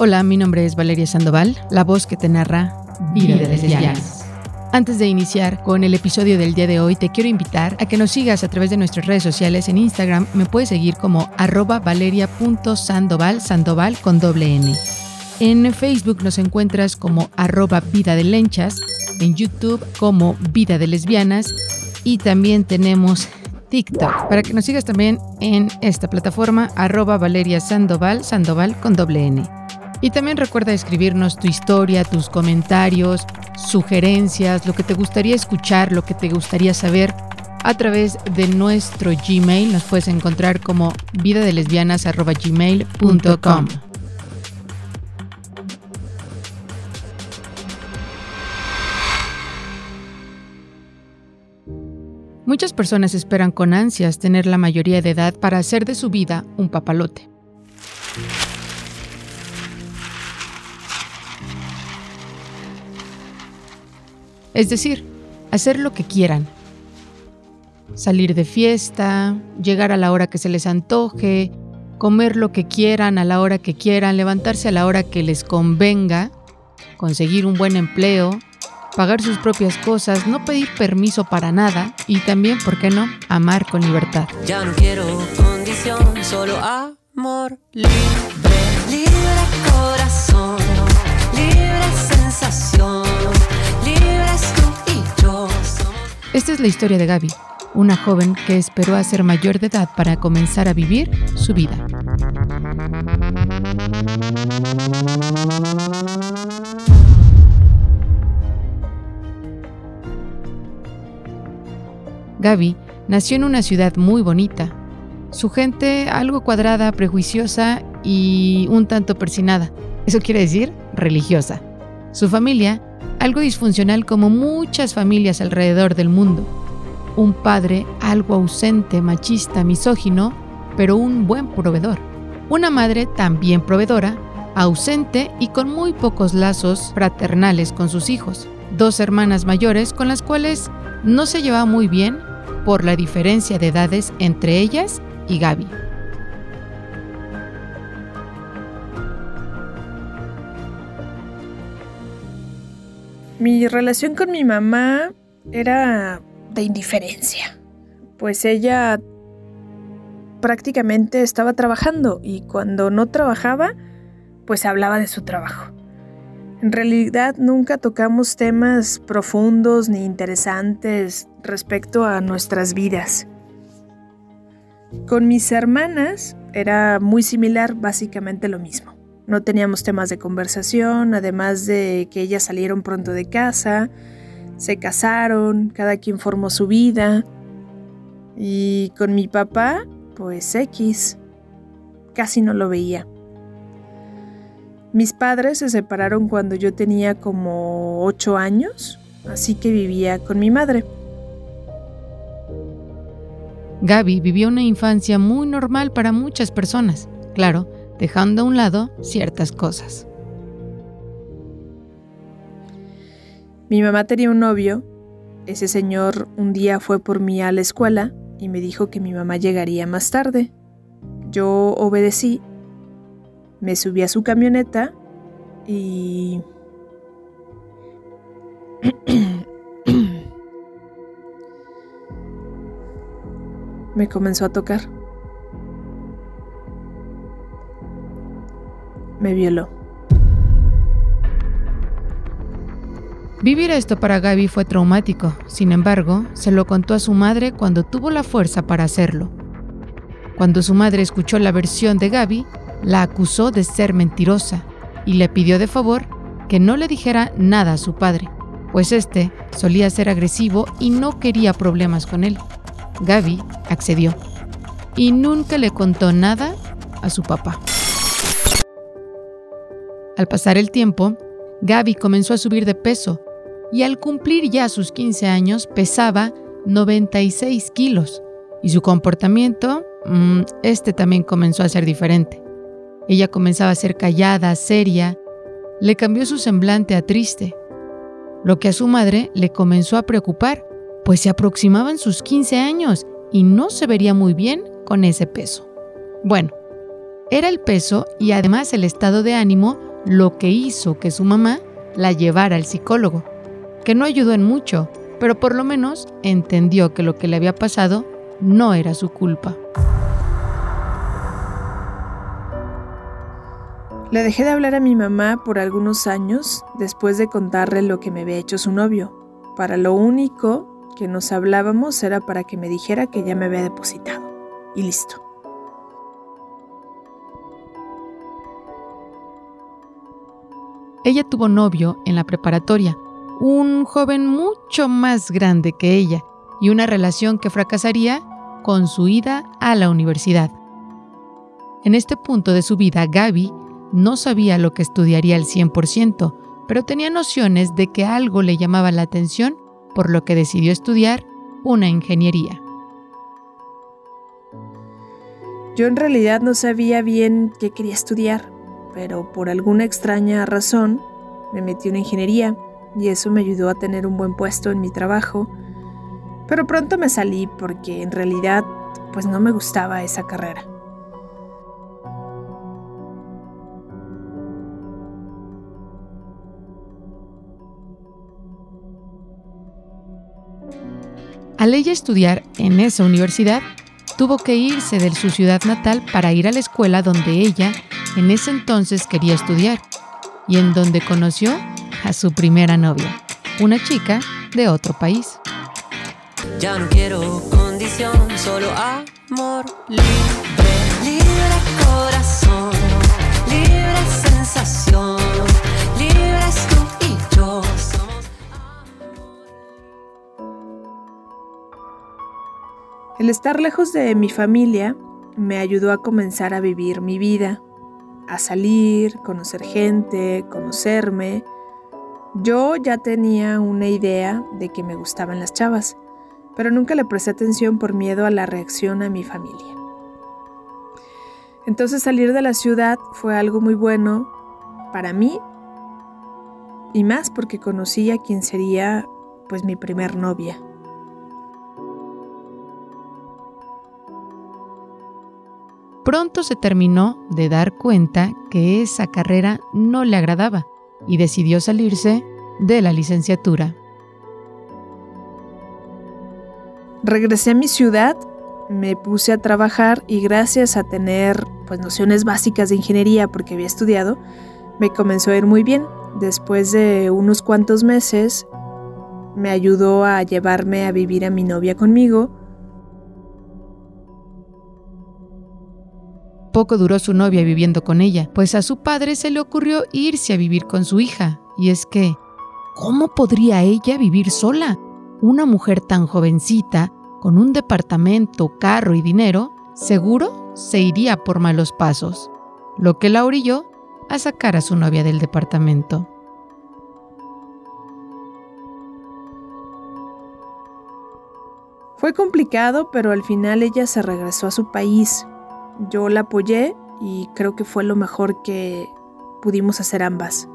Hola, mi nombre es Valeria Sandoval, la voz que te narra Vida de Lesbianas. Antes de iniciar con el episodio del día de hoy, te quiero invitar a que nos sigas a través de nuestras redes sociales. En Instagram me puedes seguir como arroba valeria.sandoval, sandoval con doble N. En Facebook nos encuentras como arroba vida de lenchas, en YouTube como vida de lesbianas y también tenemos TikTok para que nos sigas también en esta plataforma arroba valeria sandoval, sandoval con doble N. Y también recuerda escribirnos tu historia, tus comentarios, sugerencias, lo que te gustaría escuchar, lo que te gustaría saber a través de nuestro Gmail. Nos puedes encontrar como vidadelesbianas.gmail.com. Muchas personas esperan con ansias tener la mayoría de edad para hacer de su vida un papalote. Es decir, hacer lo que quieran. Salir de fiesta, llegar a la hora que se les antoje, comer lo que quieran a la hora que quieran, levantarse a la hora que les convenga, conseguir un buen empleo, pagar sus propias cosas, no pedir permiso para nada y también, ¿por qué no?, amar con libertad. Ya no quiero condición, solo amor libre, libre corazón, libre sensación. Esta es la historia de Gaby, una joven que esperó a ser mayor de edad para comenzar a vivir su vida. Gaby nació en una ciudad muy bonita. Su gente algo cuadrada, prejuiciosa y un tanto persinada. Eso quiere decir religiosa. Su familia algo disfuncional como muchas familias alrededor del mundo. Un padre algo ausente, machista, misógino, pero un buen proveedor. Una madre también proveedora, ausente y con muy pocos lazos fraternales con sus hijos. Dos hermanas mayores con las cuales no se llevaba muy bien por la diferencia de edades entre ellas y Gaby. Mi relación con mi mamá era de indiferencia, pues ella prácticamente estaba trabajando y cuando no trabajaba, pues hablaba de su trabajo. En realidad nunca tocamos temas profundos ni interesantes respecto a nuestras vidas. Con mis hermanas era muy similar, básicamente lo mismo. No teníamos temas de conversación, además de que ellas salieron pronto de casa, se casaron, cada quien formó su vida. Y con mi papá, pues X. Casi no lo veía. Mis padres se separaron cuando yo tenía como 8 años, así que vivía con mi madre. Gaby vivió una infancia muy normal para muchas personas. Claro, dejando a un lado ciertas cosas. Mi mamá tenía un novio. Ese señor un día fue por mí a la escuela y me dijo que mi mamá llegaría más tarde. Yo obedecí, me subí a su camioneta y... me comenzó a tocar. Vivir esto para Gaby fue traumático, sin embargo, se lo contó a su madre cuando tuvo la fuerza para hacerlo. Cuando su madre escuchó la versión de Gaby, la acusó de ser mentirosa y le pidió de favor que no le dijera nada a su padre, pues este solía ser agresivo y no quería problemas con él. Gaby accedió y nunca le contó nada a su papá. Al pasar el tiempo, Gaby comenzó a subir de peso y al cumplir ya sus 15 años pesaba 96 kilos y su comportamiento, mm, este también comenzó a ser diferente. Ella comenzaba a ser callada, seria, le cambió su semblante a triste, lo que a su madre le comenzó a preocupar, pues se aproximaban sus 15 años y no se vería muy bien con ese peso. Bueno, era el peso y además el estado de ánimo lo que hizo que su mamá la llevara al psicólogo, que no ayudó en mucho, pero por lo menos entendió que lo que le había pasado no era su culpa. Le dejé de hablar a mi mamá por algunos años después de contarle lo que me había hecho su novio. Para lo único que nos hablábamos era para que me dijera que ya me había depositado. Y listo. Ella tuvo novio en la preparatoria, un joven mucho más grande que ella, y una relación que fracasaría con su ida a la universidad. En este punto de su vida, Gaby no sabía lo que estudiaría al 100%, pero tenía nociones de que algo le llamaba la atención, por lo que decidió estudiar una ingeniería. Yo en realidad no sabía bien qué quería estudiar, pero por alguna extraña razón me metí en ingeniería y eso me ayudó a tener un buen puesto en mi trabajo. Pero pronto me salí porque en realidad pues no me gustaba esa carrera. Al ella estudiar en esa universidad, tuvo que irse de su ciudad natal para ir a la escuela donde ella en ese entonces quería estudiar y en donde conoció a su primera novia, una chica de otro país. Ya no quiero condición, solo amor libre, libre corazón, libre sensación, libres tú y yo. El estar lejos de mi familia me ayudó a comenzar a vivir mi vida, a salir, conocer gente, conocerme. Yo ya tenía una idea de que me gustaban las chavas, pero nunca le presté atención por miedo a la reacción a mi familia. Entonces salir de la ciudad fue algo muy bueno para mí y más porque conocí a quien sería pues mi primer novia. Pronto se terminó de dar cuenta que esa carrera no le agradaba y decidió salirse de la licenciatura. Regresé a mi ciudad, me puse a trabajar y gracias a tener pues nociones básicas de ingeniería porque había estudiado, me comenzó a ir muy bien. Después de unos cuantos meses me ayudó a llevarme a vivir a mi novia conmigo Poco duró su novia viviendo con ella, pues a su padre se le ocurrió irse a vivir con su hija. Y es que, ¿cómo podría ella vivir sola? Una mujer tan jovencita, con un departamento, carro y dinero, seguro se iría por malos pasos, lo que la orilló a sacar a su novia del departamento. Fue complicado, pero al final ella se regresó a su país, yo la apoyé y creo que fue lo mejor que pudimos hacer ambas.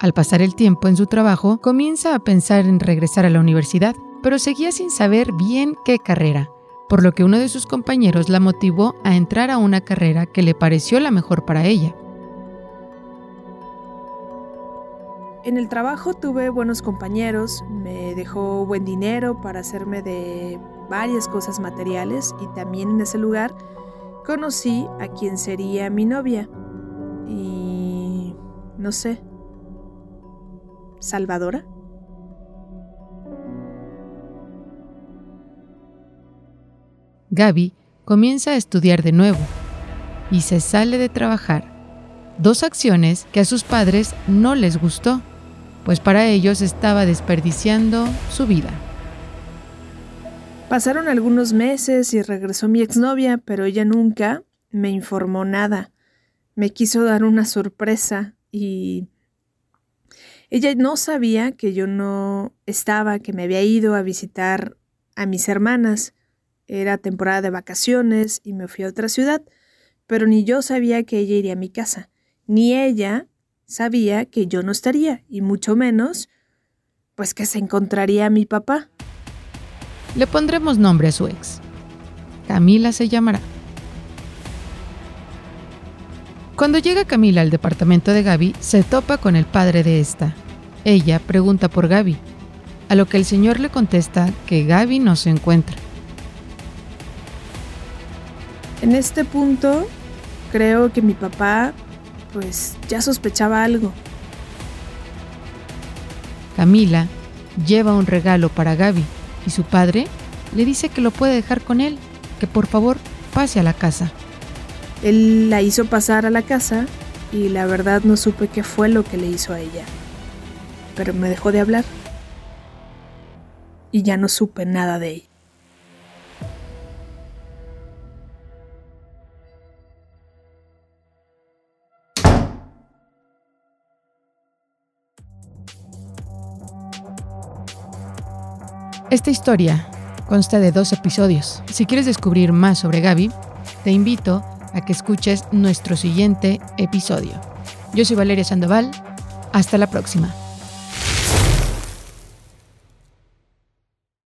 Al pasar el tiempo en su trabajo, comienza a pensar en regresar a la universidad, pero seguía sin saber bien qué carrera, por lo que uno de sus compañeros la motivó a entrar a una carrera que le pareció la mejor para ella. En el trabajo tuve buenos compañeros, me dejó buen dinero para hacerme de varias cosas materiales y también en ese lugar conocí a quien sería mi novia. Y no sé, Salvadora. Gaby comienza a estudiar de nuevo y se sale de trabajar. Dos acciones que a sus padres no les gustó, pues para ellos estaba desperdiciando su vida. Pasaron algunos meses y regresó mi exnovia, pero ella nunca me informó nada. Me quiso dar una sorpresa y ella no sabía que yo no estaba, que me había ido a visitar a mis hermanas. Era temporada de vacaciones y me fui a otra ciudad, pero ni yo sabía que ella iría a mi casa, ni ella sabía que yo no estaría, y mucho menos, pues que se encontraría a mi papá. Le pondremos nombre a su ex. Camila se llamará. Cuando llega Camila al departamento de Gaby, se topa con el padre de esta. Ella pregunta por Gaby, a lo que el señor le contesta que Gaby no se encuentra. En este punto, creo que mi papá, pues ya sospechaba algo. Camila lleva un regalo para Gaby y su padre le dice que lo puede dejar con él, que por favor pase a la casa. Él la hizo pasar a la casa y la verdad no supe qué fue lo que le hizo a ella. Pero me dejó de hablar. Y ya no supe nada de ella. Esta historia consta de dos episodios. Si quieres descubrir más sobre Gaby, te invito a que escuches nuestro siguiente episodio. Yo soy Valeria Sandoval. Hasta la próxima.